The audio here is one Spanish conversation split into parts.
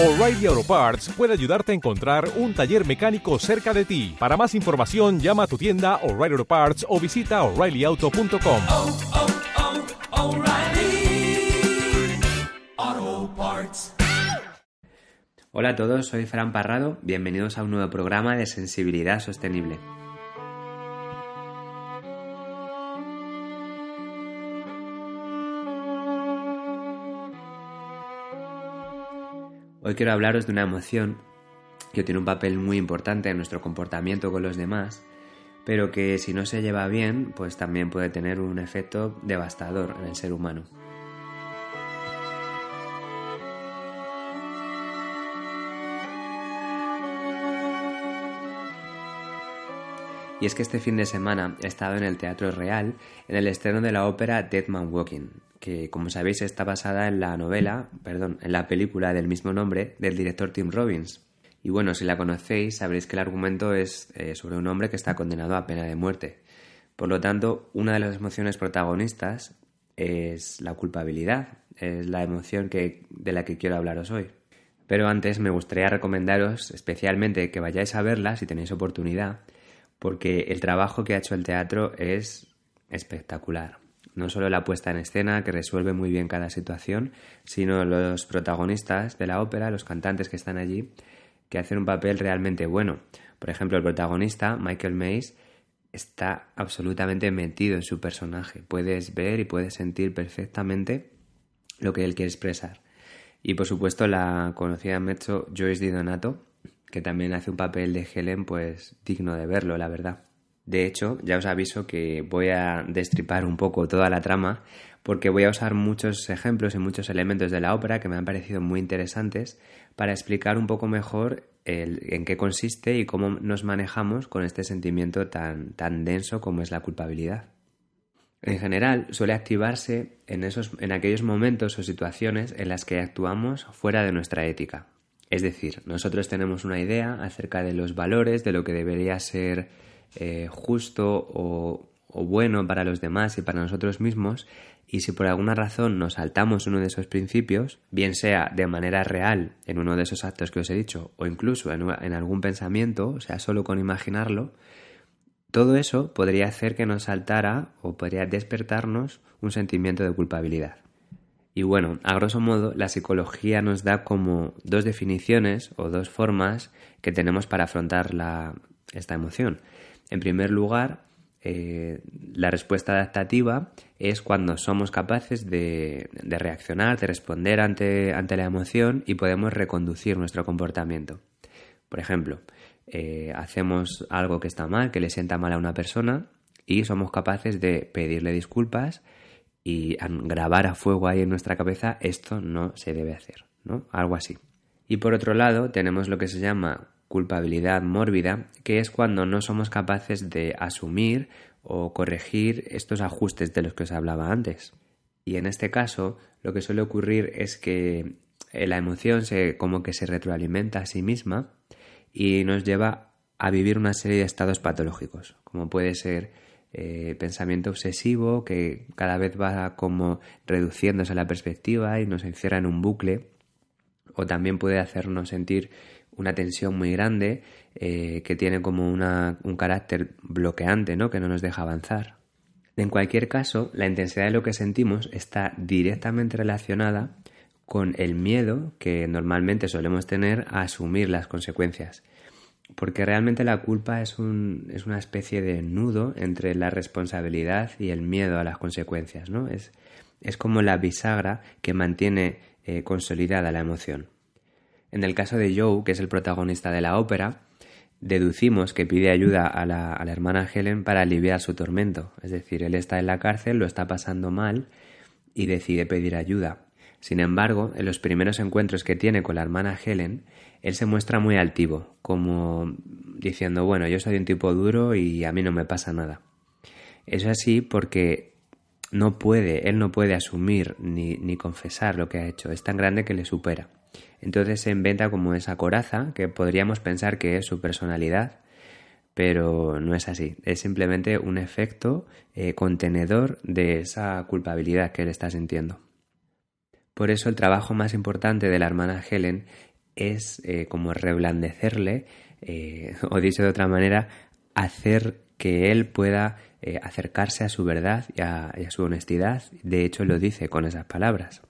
O'Reilly Auto Parts puede ayudarte a encontrar un taller mecánico cerca de ti. Para más información, llama a tu tienda O'Reilly Auto Parts o visita oreillyauto.com. oh, oh, O'Reilly Auto Parts. Hola a todos, soy Fran Parrado, bienvenidos a un nuevo programa de sensibilidad sostenible. Hoy quiero hablaros de una emoción que tiene un papel muy importante en nuestro comportamiento con los demás, pero que si no se lleva bien, pues también puede tener un efecto devastador en el ser humano. Y es que este fin de semana he estado en el Teatro Real en el estreno de la ópera Dead Man Walking, que como sabéis está basada en la novela, perdón, en la película del mismo nombre del director Tim Robbins. Y bueno, si la conocéis sabréis que el argumento es eh, sobre un hombre que está condenado a pena de muerte. Por lo tanto, una de las emociones protagonistas es la culpabilidad, es la emoción que, de la que quiero hablaros hoy. Pero antes me gustaría recomendaros especialmente que vayáis a verla si tenéis oportunidad, porque el trabajo que ha hecho el teatro es espectacular. No solo la puesta en escena, que resuelve muy bien cada situación, sino los protagonistas de la ópera, los cantantes que están allí, que hacen un papel realmente bueno. Por ejemplo, el protagonista, Michael Mays, está absolutamente metido en su personaje. Puedes ver y puedes sentir perfectamente lo que él quiere expresar. Y por supuesto la conocida mezzo Joyce Di Donato, que también hace un papel de Helen pues digno de verlo, la verdad. De hecho, ya os aviso que voy a destripar un poco toda la trama porque voy a usar muchos ejemplos y muchos elementos de la ópera que me han parecido muy interesantes para explicar un poco mejor en qué consiste y cómo nos manejamos con este sentimiento tan, tan denso como es la culpabilidad. En general, suele activarse en, esos, en aquellos momentos o situaciones en las que actuamos fuera de nuestra ética, es decir, nosotros tenemos una idea acerca de los valores, de lo que debería ser eh, justo o, bueno para los demás y para nosotros mismos, y si por alguna razón nos saltamos uno de esos principios, bien sea de manera real en uno de esos actos que os he dicho, o incluso en, algún pensamiento, o sea, solo con imaginarlo, todo eso podría hacer que nos saltara o podría despertarnos un sentimiento de culpabilidad. Y bueno, a grosso modo, la psicología nos da como dos definiciones o dos formas que tenemos para afrontar esta emoción. En primer lugar, eh, la respuesta adaptativa es cuando somos capaces de, reaccionar, de responder ante, ante, la emoción y podemos reconducir nuestro comportamiento. Por ejemplo, eh, hacemos algo que está mal, que le sienta mal a una persona y somos capaces de pedirle disculpas y grabar a fuego ahí en nuestra cabeza esto no se debe hacer, ¿no? Algo así. Y por otro lado tenemos lo que se llama culpabilidad mórbida, que es cuando no somos capaces de asumir o corregir estos ajustes de los que os hablaba antes. Y en este caso lo que suele ocurrir es que la emoción se como que se retroalimenta a sí misma y nos lleva a vivir una serie de estados patológicos, como puede ser eh, pensamiento obsesivo que cada vez va como reduciéndose la perspectiva y nos encierra en un bucle o también puede hacernos sentir una tensión muy grande eh, que tiene como una, un carácter bloqueante, ¿no? que no nos deja avanzar. En cualquier caso, la intensidad de lo que sentimos está directamente relacionada con el miedo que normalmente solemos tener a asumir las consecuencias porque realmente la culpa es, un, es una especie de nudo entre la responsabilidad y el miedo a las consecuencias, ¿no? Es, es como la bisagra que mantiene eh, consolidada la emoción. En el caso de Joe, que es el protagonista de la ópera, deducimos que pide ayuda a la, hermana Helen para aliviar su tormento. Es decir, él está en la cárcel, lo está pasando mal y decide pedir ayuda. Sin embargo, en los primeros encuentros que tiene con la hermana Helen, él se muestra muy altivo, como diciendo, bueno, yo soy un tipo duro y a mí no me pasa nada. Eso es así porque no puede, él no puede asumir ni confesar lo que ha hecho, es tan grande que le supera. Entonces se inventa como esa coraza que podríamos pensar que es su personalidad, pero no es así, es simplemente un efecto eh, contenedor de esa culpabilidad que él está sintiendo. Por eso el trabajo más importante de la hermana Helen es eh, como reblandecerle, eh, o dicho de otra manera, hacer que él pueda acercarse a su verdad y a, su honestidad. De hecho, lo dice con esas palabras.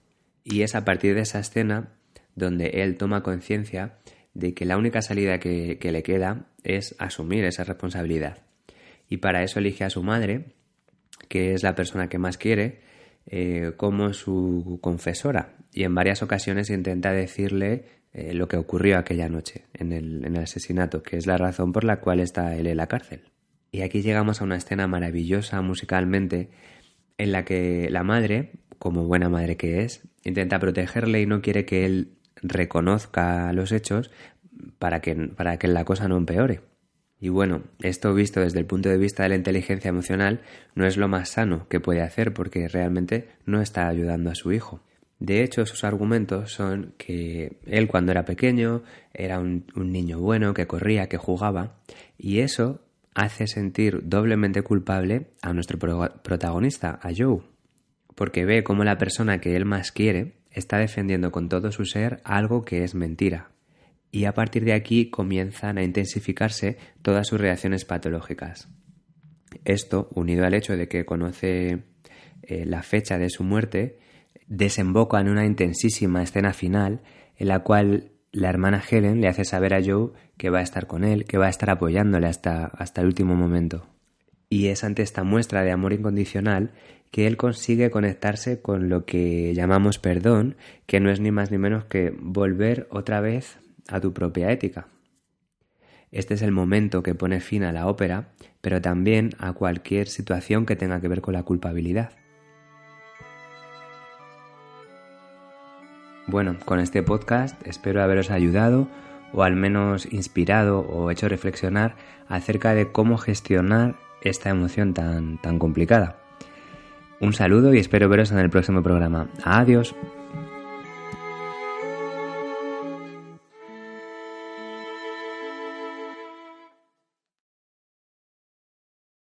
Y es a partir de esa escena donde él toma conciencia de que la única salida que, le queda es asumir esa responsabilidad. Y para eso elige a su madre, que es la persona que más quiere, eh, como su confesora. Y en varias ocasiones intenta decirle eh, lo que ocurrió aquella noche en el, en el asesinato, que es la razón por la cual está él en la cárcel. Y aquí llegamos a una escena maravillosa musicalmente en la que la madre, como buena madre que es, intenta protegerle y no quiere que él reconozca los hechos para que, para que la cosa no empeore. Y bueno, esto visto desde el punto de vista de la inteligencia emocional no es lo más sano que puede hacer porque realmente no está ayudando a su hijo. De hecho, sus argumentos son que él cuando era pequeño era un, niño bueno, que corría, que jugaba, y eso hace sentir doblemente culpable a nuestro protagonista, a Joe, porque ve cómo la persona que él más quiere está defendiendo con todo su ser algo que es mentira. Y a partir de aquí comienzan a intensificarse todas sus reacciones patológicas. Esto, unido al hecho de que conoce eh, la fecha de su muerte, desemboca en una intensísima escena final en la cual la hermana Helen le hace saber a Joe que va a estar con él, que va a estar apoyándole hasta, hasta el último momento. Y es ante esta muestra de amor incondicional que él consigue conectarse con lo que llamamos perdón, que no es ni más ni menos que volver otra vez a tu propia ética. Este es el momento que pone fin a la ópera, pero también a cualquier situación que tenga que ver con la culpabilidad. Bueno, con este podcast espero haberos ayudado o al menos inspirado o hecho reflexionar acerca de cómo gestionar esta emoción tan, tan complicada. Un saludo y espero veros en el próximo programa. Adiós.